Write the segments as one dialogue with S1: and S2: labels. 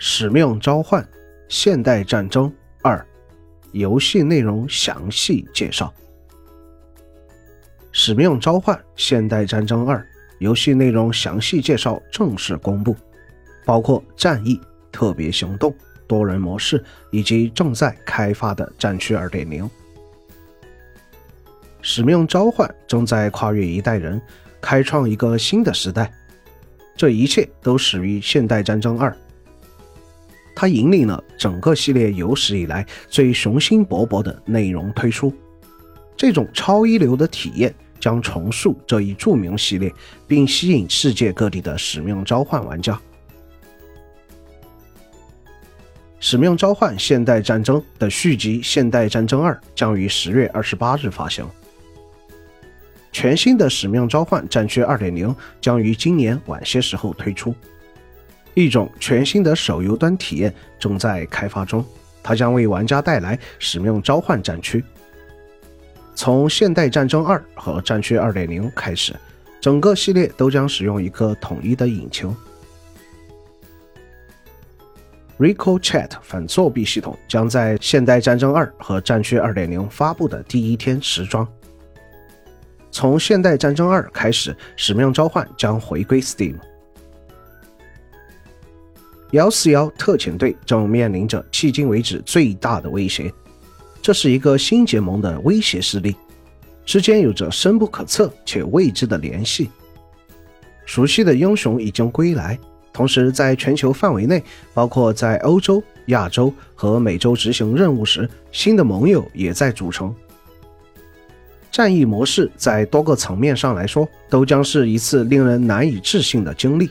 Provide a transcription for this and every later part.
S1: 使命召唤：现代战争二，游戏内容详细介绍。使命召唤：现代战争二游戏内容详细介绍正式公布，包括战役、特别行动、多人模式以及正在开发的战区二点零。使命召唤正在跨越一代人，开创一个新的时代。这一切都始于《现代战争二》，它引领了整个系列有史以来最雄心勃勃的内容推出。这种超一流的体验将重塑这一著名系列，并吸引世界各地的《使命召唤》玩家。《使命召唤：现代战争》的续集《现代战争二》将于十月二十八日发行。全新的《使命召唤：战区2.0》将于今年晚些时候推出，一种全新的手游端体验正在开发中。它将为玩家带来《使命召唤：战区》。从《现代战争2》和《战区2.0》开始，整个系列都将使用一个统一的引擎。Recall Chat 反作弊系统将在《现代战争2》和《战区2.0》发布的第一天时装。从《现代战争二》开始，使命召唤将回归 Steam。幺四幺特遣队正面临着迄今为止最大的威胁，这是一个新结盟的威胁势力，之间有着深不可测且未知的联系。熟悉的英雄已经归来，同时在全球范围内，包括在欧洲、亚洲和美洲执行任务时，新的盟友也在组成。战役模式在多个层面上来说，都将是一次令人难以置信的经历：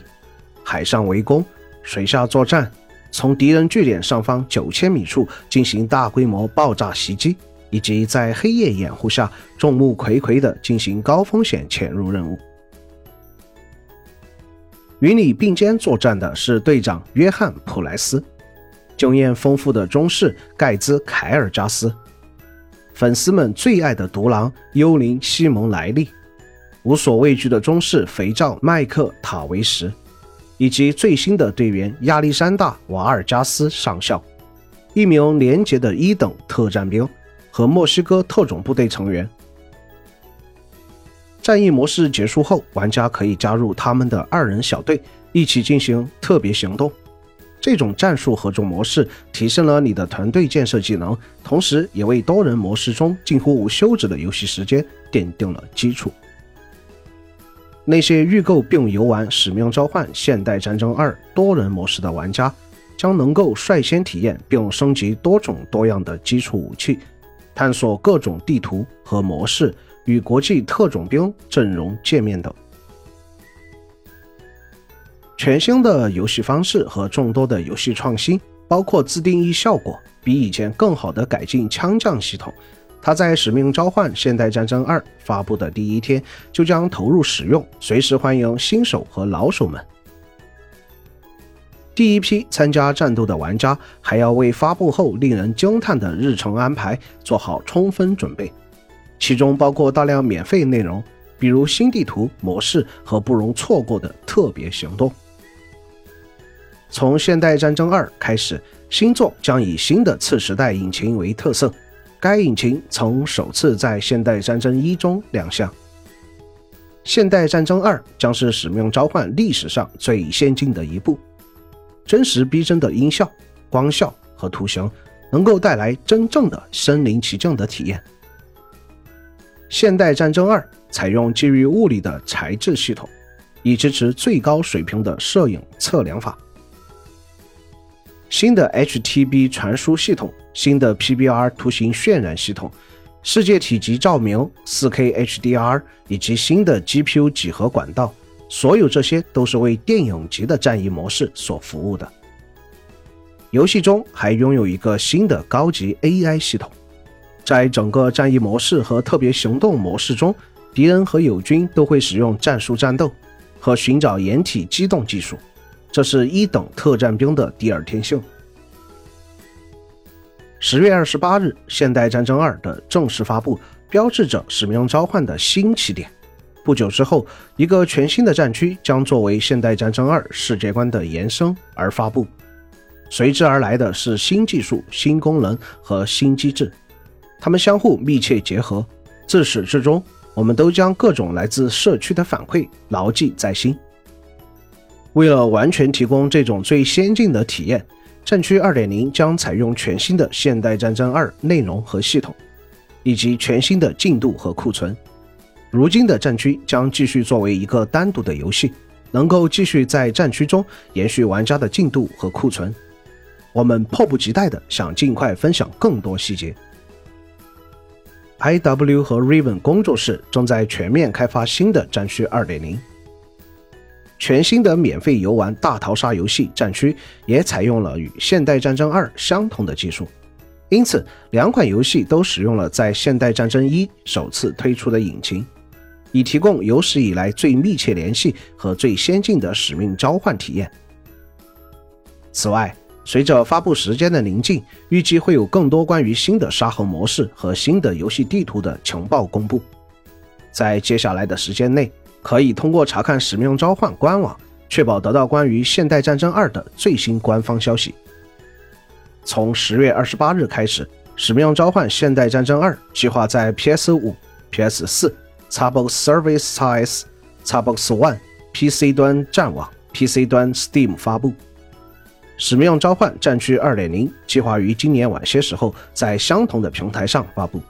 S1: 海上围攻、水下作战、从敌人据点上方九千米处进行大规模爆炸袭击，以及在黑夜掩护下众目睽睽地进行高风险潜入任务。与你并肩作战的是队长约翰·普莱斯，经验丰富的中士盖兹·凯尔加斯。粉丝们最爱的独狼幽灵西蒙莱利，无所畏惧的中士肥皂麦克塔维什，以及最新的队员亚历山大瓦尔加斯上校，一名廉洁的一等特战兵和墨西哥特种部队成员。战役模式结束后，玩家可以加入他们的二人小队，一起进行特别行动。这种战术合作模式提升了你的团队建设技能，同时也为多人模式中近乎无休止的游戏时间奠定了基础。那些预购并游玩《使命召唤：现代战争二》多人模式的玩家，将能够率先体验并升级多种多样的基础武器，探索各种地图和模式，与国际特种兵阵容见面等。全新的游戏方式和众多的游戏创新，包括自定义效果，比以前更好的改进枪将系统。它在《使命召唤：现代战争二》发布的第一天就将投入使用，随时欢迎新手和老手们。第一批参加战斗的玩家还要为发布后令人惊叹的日程安排做好充分准备，其中包括大量免费内容，比如新地图模式和不容错过的特别行动。从《现代战争二》开始，新作将以新的次时代引擎为特色。该引擎曾首次在《现代战争一》中亮相。《现代战争二》将是《使命召唤》历史上最先进的一部。真实逼真的音效、光效和图形能够带来真正的身临其境的体验。《现代战争二》采用基于物理的材质系统，以支持最高水平的摄影测量法。新的 HTB 传输系统、新的 PBR 图形渲染系统、世界体积照明、4K HDR 以及新的 GPU 几何管道，所有这些都是为电影级的战役模式所服务的。游戏中还拥有一个新的高级 AI 系统，在整个战役模式和特别行动模式中，敌人和友军都会使用战术战斗和寻找掩体机动技术。这是一等特战兵的第二天性。十月二十八日，《现代战争二》的正式发布，标志着使命召唤的新起点。不久之后，一个全新的战区将作为《现代战争二》世界观的延伸而发布。随之而来的是新技术、新功能和新机制，它们相互密切结合。自始至终，我们都将各种来自社区的反馈牢记在心。为了完全提供这种最先进的体验，战区2.0将采用全新的《现代战争2》内容和系统，以及全新的进度和库存。如今的战区将继续作为一个单独的游戏，能够继续在战区中延续玩家的进度和库存。我们迫不及待地想尽快分享更多细节。I.W 和 Raven 工作室正在全面开发新的战区2.0，全新的免费游玩大逃杀游戏战区也采用了与《现代战争2》相同的技术，因此两款游戏都使用了在《现代战争一》首次推出的引擎，以提供有史以来最密切联系和最先进的使命召唤体验。此外，随着发布时间的临近，预计会有更多关于新的沙盒模式和新的游戏地图的情报公布。在接下来的时间内，可以通过查看《使命召唤》官网，确保得到关于《现代战争2》的最新官方消息。从十月二十八日开始，《使命召唤：现代战争2》计划在 PS5、PS4、Xbox Service X、Xbox One、PC 端战网、PC 端 Steam 发布。使命召唤战区2.0计划于今年晚些时候在相同的平台上发布。